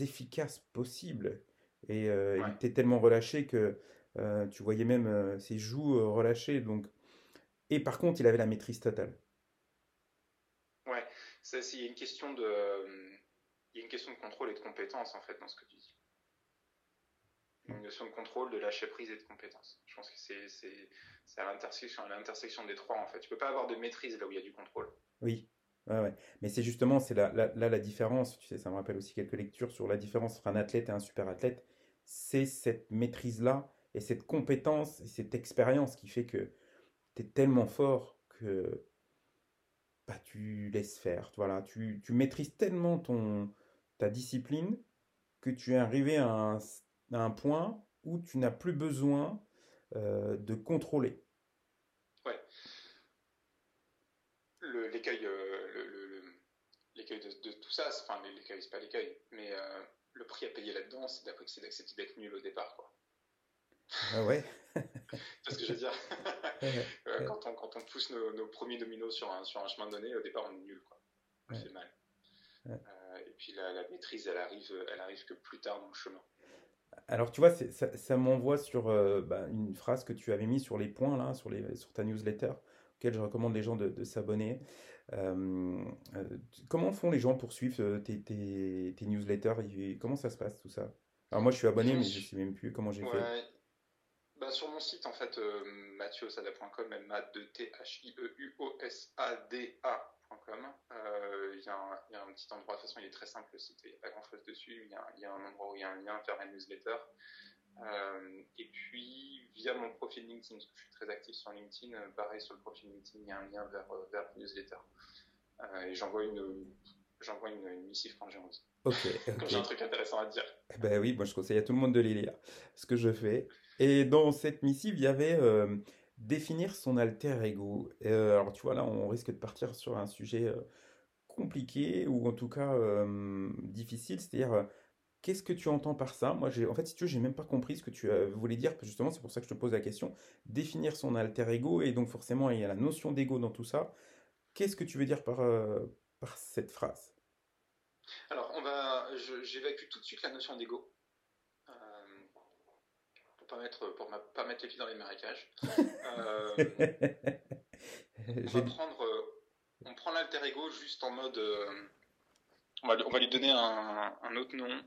A: efficace possible. Et euh, il était tellement relâché que euh, tu voyais même euh, ses joues relâchées. Donc... Et par contre, il avait la maîtrise totale.
B: Ouais, ça, une question de, il y a une question de contrôle et de compétence en fait dans ce que tu dis de contrôle, de lâcher prise et de compétence. Je pense que c'est à l'intersection des trois en fait. Tu peux pas avoir de maîtrise là où il y a du contrôle.
A: Oui, mais c'est justement c'est là, la différence. Tu sais, ça me rappelle aussi quelques lectures sur la différence entre un athlète et un super athlète. C'est cette maîtrise là et cette compétence et cette expérience qui fait que tu es tellement fort que bah, tu laisses faire. Voilà, tu, tu maîtrises tellement ton ta discipline que tu es arrivé à un à un point où tu n'as plus besoin euh, de contrôler.
B: Ouais. L'écueil euh, l'écueil de, de, tout ça, enfin l'écueil, c'est pas l'écueil, mais euh, le prix à payer là-dedans, c'est d'accepter d'être nul au départ. Quoi.
A: Ah ouais
B: C'est ce que je veux dire? quand, on, quand on pousse nos, premiers dominos sur un, sur un chemin donné, au départ, on est nul. Quoi. On fait mal. et puis la, la, maîtrise, elle arrive, elle arrive que plus tard dans le chemin.
A: Alors, tu vois, ça, m'envoie sur euh, bah, une phrase que tu avais mis sur les points, là, sur, les, sur ta newsletter, auquel je recommande les gens de, s'abonner. Euh, euh, comment font les gens pour suivre tes, tes, tes, newsletters? Comment ça se passe, tout ça? Alors, moi, je suis abonné, mais je ne sais même plus comment j'ai fait.
B: Bah, sur mon site, en fait, mathieuosada.com, m a d t h i e u o s a d a euh, il y, a un petit endroit, de toute façon il est très simple le site, il n'y a pas grand chose dessus, il y, a, un endroit où il y a un lien vers la newsletter. Euh, et puis via mon profil LinkedIn, parce que je suis très actif sur LinkedIn, euh, pareil sur le profil LinkedIn, il y a un lien vers, vers la newsletter. et j'envoie une, j'envoie une, missive quand j'ai envie.
A: Ok.
B: quand j'ai un truc intéressant à dire.
A: Eh ben oui, moi je conseille à tout le monde de les lire, ce que je fais. Et dans cette missive, il y avait définir son alter ego. Euh, alors tu vois là, on risque de partir sur un sujet euh, compliqué ou en tout cas euh, difficile, c'est-à-dire qu'est-ce que tu entends par ça? Moi, en fait, si tu veux, j'ai même pas compris ce que tu voulais dire. Justement, c'est pour ça que je te pose la question. Définir son alter ego et donc forcément, il y a la notion d'ego dans tout ça. Qu'est-ce que tu veux dire par par cette phrase?
B: Alors, on va, j'évacue tout de suite la notion d'ego pour pas mettre, pour pas mettre les pieds dans les marécages. Euh, on va prendre, euh, on prend l'alter ego juste en mode, euh, on, va, on, va, lui donner un, un autre nom.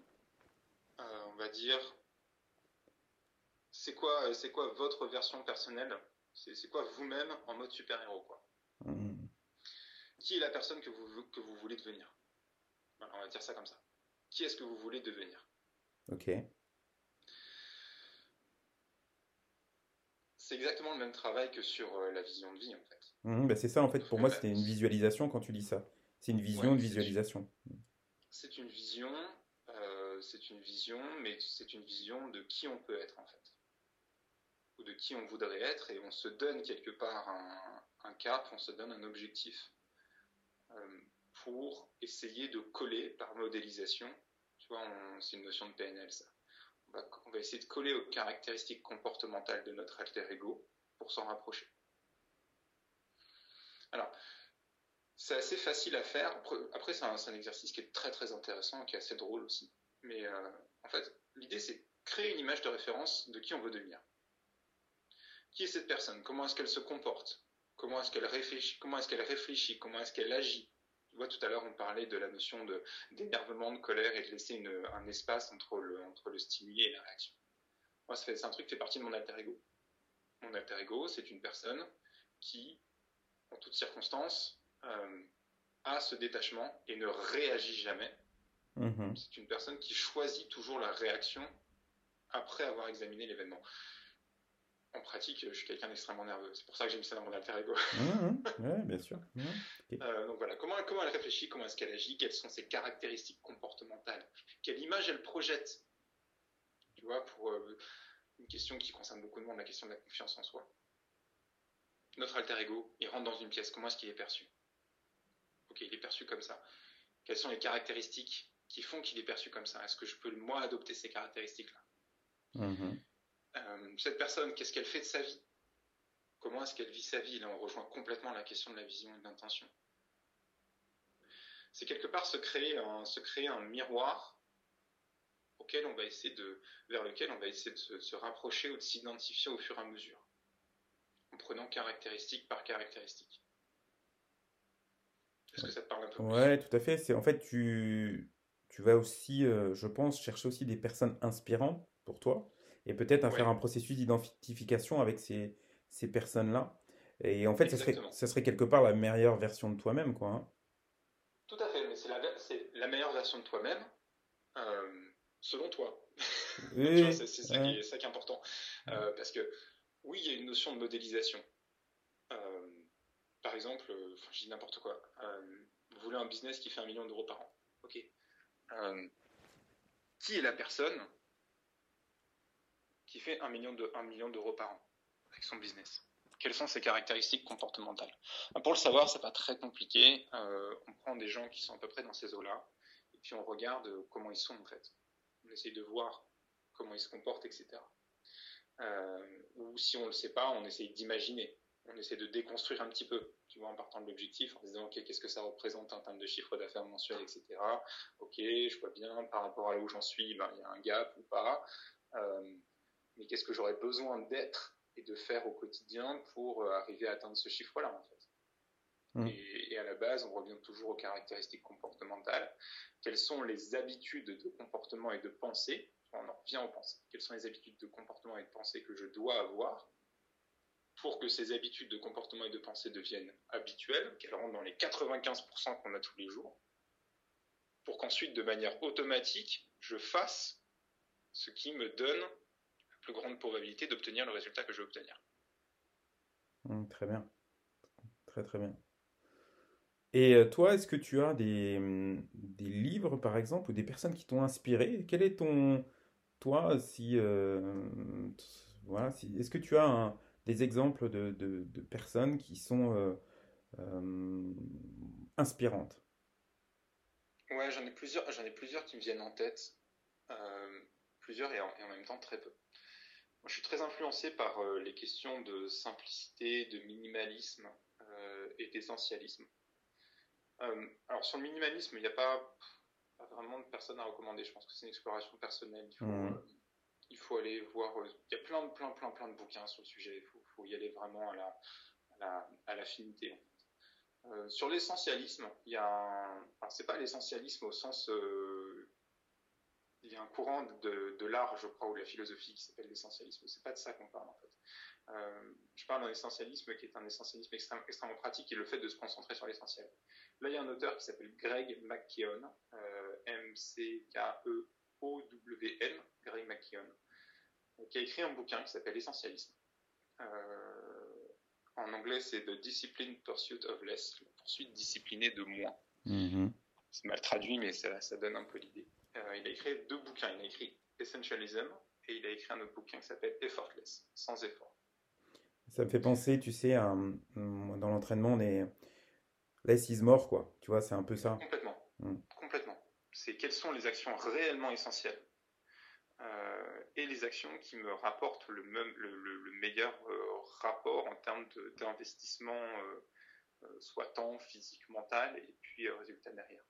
B: on va dire, c'est quoi, c'est quoi votre version personnelle? C'est quoi vous-même en mode super héros quoi? Mmh. Qui est la personne que vous, que vous voulez devenir? On va dire ça comme ça. Qui est-ce que vous voulez devenir?
A: Ok.
B: C'est exactement le même travail que sur euh, la vision de vie, en fait.
A: Mmh, bah, c'est ça, en fait, pour moi, c'était une visualisation quand tu dis ça. C'est une vision, de visualisation.
B: C'est une vision, euh, c'est une vision, mais c'est une vision de qui on peut être, en fait. Ou de qui on voudrait être, et on se donne quelque part un, cap, on se donne un objectif euh, pour essayer de coller par modélisation. Tu vois, c'est une notion de PNL, ça on va essayer de coller aux caractéristiques comportementales de notre alter ego pour s'en rapprocher. Alors, c'est assez facile à faire. Après, c'est un, exercice qui est très très intéressant, qui est assez drôle aussi. Mais euh, en fait, l'idée c'est créer une image de référence de qui on veut devenir. Qui est cette personne? Comment est-ce qu'elle se comporte? Comment est-ce qu'elle réfléchit? Comment est-ce qu'elle réfléchit? Comment est-ce qu'elle agit? Vois, tout à l'heure, on parlait de la notion d'énervement, de, colère et de laisser un espace entre le, entre le stimuli et la réaction. Moi, c'est un truc qui fait partie de mon alter ego. Mon alter ego, c'est une personne qui, en toutes circonstances, euh, a ce détachement et ne réagit jamais. Mm-hmm. C'est une personne qui choisit toujours la réaction après avoir examiné l'événement en pratique, je suis quelqu'un d'extrêmement nerveux. C'est pour ça que j'ai mis ça dans mon alter ego.
A: Oui, bien sûr.
B: Euh, donc voilà, comment, comment elle réfléchit, comment est-ce qu'elle agit, quelles sont ses caractéristiques comportementales, quelle image elle projette? Tu vois, pour une question qui concerne beaucoup de monde, la question de la confiance en soi. Notre alter ego, il rentre dans une pièce, comment est-ce qu'il est perçu? Ok, il est perçu comme ça. Quelles sont les caractéristiques qui font qu'il est perçu comme ça? Est-ce que je peux, moi, adopter ces caractéristiques-là?
A: Mhm.
B: Euh, cette personne, qu'est-ce qu'elle fait de sa vie? Comment est-ce qu'elle vit sa vie? Là, on rejoint complètement la question de la vision et de l'intention. C'est quelque part se créer un, se créer un miroir auquel on va essayer de, vers lequel on va essayer de se, rapprocher ou de s'identifier au fur et à mesure, en prenant caractéristique par caractéristique. Est-ce que ça te parle un peu
A: Ouais, tout à fait. En fait tu tu vas aussi, euh, je pense, chercher aussi des personnes inspirantes pour toi et peut-être à faire un processus d'identification avec ces, ces personnes-là. Et en fait, ce serait, ça serait quelque part la meilleure version de toi-même, quoi. Hein.
B: Tout à fait, mais c'est la, la, meilleure version de toi-même euh, selon toi. c'est ça, qui est important. Euh, parce que oui, il y a une notion de modélisation. Euh, par exemple, je dis n'importe quoi. vous voulez un business qui fait un million d'euros par an. Ok. qui est la personne qui fait un million d'euros million par an avec son business. Quelles sont ses caractéristiques comportementales? Pour le savoir, c'est pas très compliqué. Euh, on prend des gens qui sont à peu près dans ces eaux-là, et puis on regarde comment ils sont en fait. On essaye de voir comment ils se comportent, etc. Euh, ou si on ne le sait pas, on essaye d'imaginer. On essaie de déconstruire un petit peu, tu vois, en partant de l'objectif, en disant, OK, qu'est-ce que ça représente en termes de chiffre d'affaires mensuel, etc. OK, je vois bien, par rapport à là où j'en suis, ben, il y a un gap ou pas. Euh, mais qu'est-ce que j'aurais besoin d'être et de faire au quotidien pour euh, arriver à atteindre ce chiffre-là, en fait? Mmh. Et, à la base, on revient toujours aux caractéristiques comportementales. Quelles sont les habitudes de comportement et de pensée? On en revient aux pensées. Quelles sont les habitudes de comportement et de pensée que je dois avoir pour que ces habitudes de comportement et de pensée deviennent habituelles, qu'elles rentrent dans les 95% qu'on a tous les jours, pour qu'ensuite, de manière automatique, je fasse ce qui me donne plus grande probabilité d'obtenir le résultat que je veux obtenir.
A: Mmh, très bien. Très très bien. Et euh, toi, est-ce que tu as des, mmh, des, livres, par exemple, ou des personnes qui t'ont inspiré? Quel est ton... Toi, si... Euh, voilà, si, est-ce que tu as des exemples de, de, personnes qui sont euh, inspirantes?
B: Ouais, j'en ai plusieurs, j'en ai plusieurs qui me viennent en tête. plusieurs et en, même temps très peu je suis très influencé par euh, les questions de simplicité, de minimalisme euh, et d'essentialisme. Euh, alors sur le minimalisme, il n'y a pas, vraiment de personnes à recommander. Je pense que c'est une exploration personnelle. Il faut, mmh. il faut aller voir. il y a plein de plein plein plein de bouquins sur le sujet. Il faut, y aller vraiment à la à l'affinité. sur l'essentialisme, il y a, un... c'est pas l'essentialisme au sens il y a un courant de, l'art, je crois, ou de la philosophie qui s'appelle l'essentialisme. C'est pas de ça qu'on parle en fait. Euh, je parle d'un essentialisme qui est un essentialisme extrêmement pratique et le fait de se concentrer sur l'essentiel. Là, il y a un auteur qui s'appelle Greg McKeown, euh, M-C-K-E-O-W-N, Greg McKeown, qui a écrit un bouquin qui s'appelle Essentialisme. Euh, en anglais, c'est The Disciplined Pursuit of Less, la poursuite disciplinée de moins. Mm-hmm. C'est mal traduit, mais ça donne un peu l'idée. Euh, il a écrit deux bouquins. Il a écrit Essentialism et il a écrit un autre bouquin qui s'appelle Effortless, sans effort.
A: Ça me fait penser, tu sais, dans l'entraînement, on est less is more, quoi. Tu vois, c'est un peu ça.
B: Complètement. Mm. Complètement. C'est quelles sont les actions réellement essentielles euh, et les actions qui me rapportent le, même, le, meilleur euh, rapport en termes d'investissement, soit temps, physique, mental, et puis résultat derrière.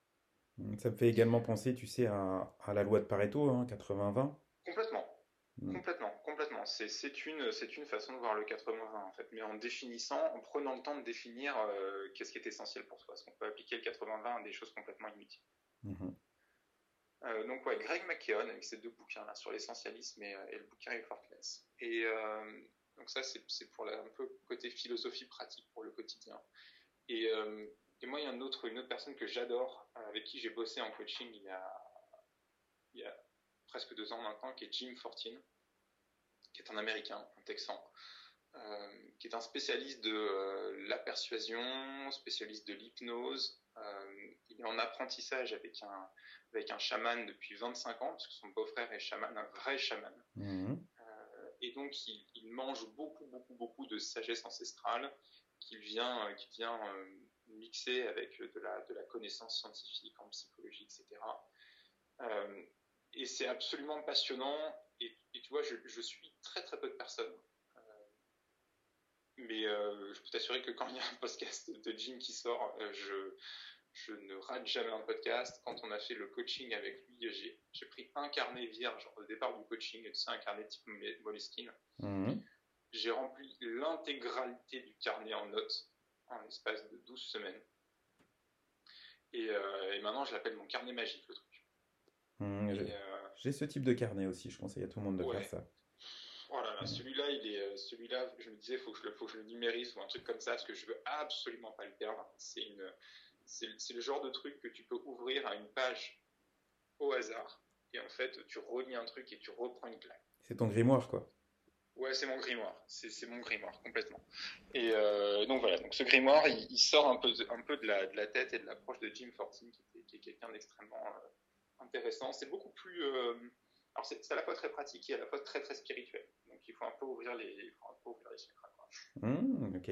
A: Ça me fait également penser, tu sais, à, la loi de Pareto, hein, 80-20.
B: Complètement. Complètement, complètement. C'est une, une façon de voir le 80-20 en fait, mais en définissant, en prenant le temps de définir euh, qu'est-ce qui est essentiel pour soi. Parce qu'on peut appliquer le 80-20 à des choses complètement inutiles? Mm-hmm. Euh, donc ouais, Greg McKeown avec ces deux bouquins là sur l'essentialisme et, euh, le bouquin Effortless. Et donc ça c'est pour un peu côté philosophie pratique pour le quotidien. Et et moi, il y a une autre, une autre personne que j'adore, euh, avec qui j'ai bossé en coaching il y, a, il y a presque deux ans maintenant, qui est Jim Fortin, qui est un Américain, un Texan, qui est un spécialiste de la persuasion, spécialiste de l'hypnose. il est en apprentissage avec un, avec un chaman depuis 25 ans, parce que son beau-frère est chaman, un vrai chaman. Mmh. et donc, il, mange beaucoup, beaucoup, beaucoup de sagesse ancestrale qu'il vient, qu'il vient mixer avec de la, de la connaissance scientifique en psychologie, etc. Euh, et c'est absolument passionnant. Et, tu vois, je, je, suis très très peu de personnes. Euh, mais euh, je peux t'assurer que quand il y a un podcast de Jim qui sort, je, je ne rate jamais un podcast. Quand on a fait le coaching avec lui, j'ai pris un carnet vierge au départ du coaching, tu sais, un carnet type Moleskine. Mhm. J'ai rempli l'intégralité du carnet en notes en l'espace de 12 semaines. Et, et maintenant, je l'appelle mon carnet magique, le truc.
A: Mmh, euh, j'ai ce type de carnet aussi, je conseille à tout le monde de faire ça.
B: Voilà, oh mmh. celui-là, il est, euh, celui-là, je me disais, il faut, que je le, faut que je le numérise ou un truc comme ça, parce que je veux absolument pas le perdre. C'est une, c'est le genre de truc que tu peux ouvrir à une page au hasard, et en fait, tu relis un truc et tu reprends une claque.
A: C'est ton grimoire, quoi.
B: Ouais, c'est mon grimoire. C'est mon grimoire, complètement. Et euh, donc voilà, donc ce grimoire, il, sort un peu, un peu de, la, de la tête et de l'approche de Jim Fortin, qui, qui est quelqu'un d'extrêmement intéressant. C'est beaucoup plus. Euh, alors, c'est à la fois très pratique et à la fois très, très spirituel. Donc, il faut un peu ouvrir les, il faut un peu ouvrir les chakras.
A: Mmh, ok.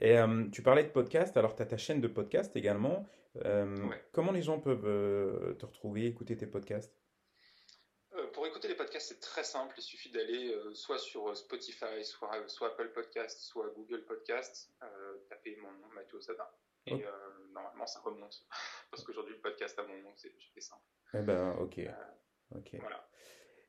A: Et euh, tu parlais de podcast, alors tu as ta chaîne de podcast également. Euh, comment les gens peuvent te retrouver, écouter tes podcasts
B: Pour écouter les podcasts, c'est très simple. Il suffit d'aller soit sur Spotify, soit, soit Apple Podcast, soit Google Podcast, taper mon nom, Mathieu Sada. Et normalement, ça remonte. Parce qu'aujourd'hui, le podcast a mon nom, c'est simple.
A: Eh ben, ok. Euh, ok. Voilà.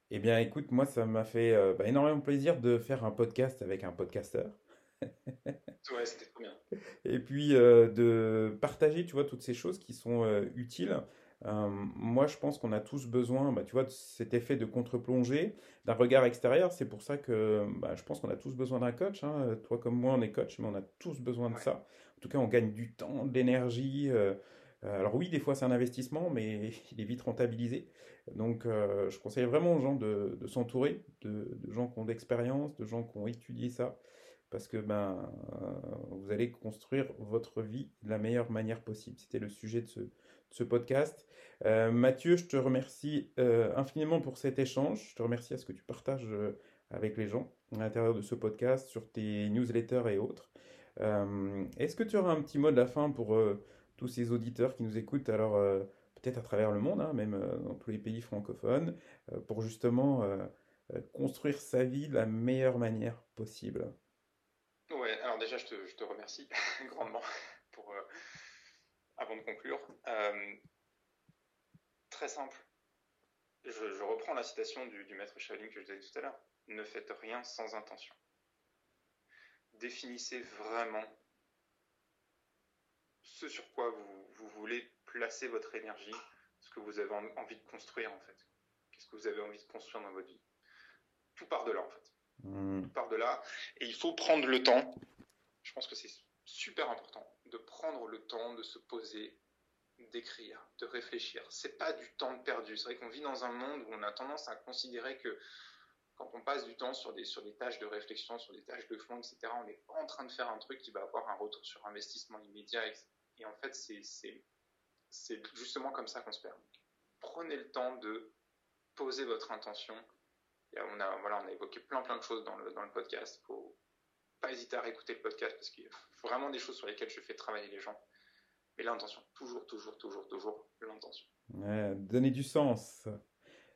A: Eh bien, écoute, moi, ça m'a fait euh, bah, énormément plaisir de faire un podcast avec un podcasteur.
B: ouais, c'était trop bien.
A: Et puis, euh, de partager, tu vois, toutes ces choses qui sont utiles. Moi, je pense qu'on a tous besoin, bah, tu vois, de cet effet de contre-plongée, d'un regard extérieur. C'est pour ça que bah, je pense qu'on a tous besoin d'un coach. Hein. Toi comme moi, on est coach, mais on a tous besoin de ça. En tout cas, on gagne du temps, de l'énergie. Euh, alors oui, des fois c'est un investissement, mais il est vite rentabilisé. Donc euh, je conseille vraiment aux gens de, s'entourer de, gens qui ont d'expérience, de gens qui ont étudié ça, parce que ben, euh, vous allez construire votre vie de la meilleure manière possible. C'était le sujet de ce, podcast. Mathieu, je te remercie infiniment pour cet échange. Je te remercie à ce que tu partages avec les gens à l'intérieur de ce podcast, sur tes newsletters et autres. Est-ce que tu auras un petit mot de la fin pour tous ces auditeurs qui nous écoutent, alors euh, peut-être à travers le monde, hein, même euh, dans tous les pays francophones, euh, pour justement construire sa vie de la meilleure manière possible.
B: Ouais, alors déjà, je te, remercie grandement avant de conclure. très simple. Je, reprends la citation du, du maître Shaolin que je disais tout à l'heure. Ne faites rien sans intention. Définissez vraiment ce sur quoi vous, voulez placer votre énergie, ce que vous avez envie de construire en fait. Qu'est-ce que vous avez envie de construire dans votre vie? Tout part de là en fait. Hmm. Tout part de là. Et il faut prendre le temps. Je pense que c'est super important de prendre le temps de se poser, d'écrire, de réfléchir. C'est pas du temps perdu. C'est vrai qu'on vit dans un monde où on a tendance à considérer que quand on passe du temps sur des, sur des tâches de réflexion, sur des tâches de fond, etc., on n'est pas en train de faire un truc qui va avoir un retour sur investissement immédiat. Et en fait, c'est justement comme ça qu'on se perd. Prenez le temps de poser votre intention. on, a, voilà, on a évoqué plein plein de choses dans le, dans le podcast. Pas hésiter à réécouter le podcast parce qu'il y a vraiment des choses sur lesquelles je fais travailler les gens. Mais l'intention, toujours, toujours, toujours, toujours l'intention.
A: donner du sens.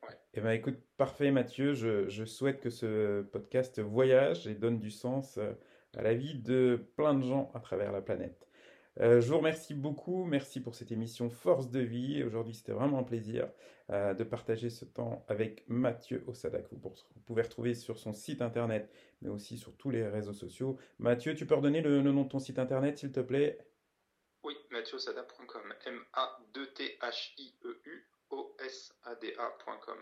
A: Ouais. Eh ben, écoute, parfait Mathieu, je, je, souhaite que ce podcast voyage et donne du sens à la vie de plein de gens à travers la planète. Euh, je vous remercie beaucoup. Merci pour cette émission Force de vie. Aujourd'hui, c'était vraiment un plaisir euh, de partager ce temps avec Mathieu Osada, que vous, pouvez retrouver sur son site internet, mais aussi sur tous les réseaux sociaux. Mathieu, tu peux redonner le, nom de ton site internet, s'il te plaît?
B: Oui, mathieuosada.com. M-A-2-T-H-I-E-U-O-S-A-D-A.com.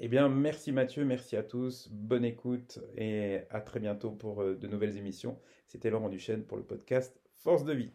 A: Eh bien, merci Mathieu, merci à tous, bonne écoute et à très bientôt pour euh, de nouvelles émissions. C'était Laurent Duchesne pour le podcast Force de vie.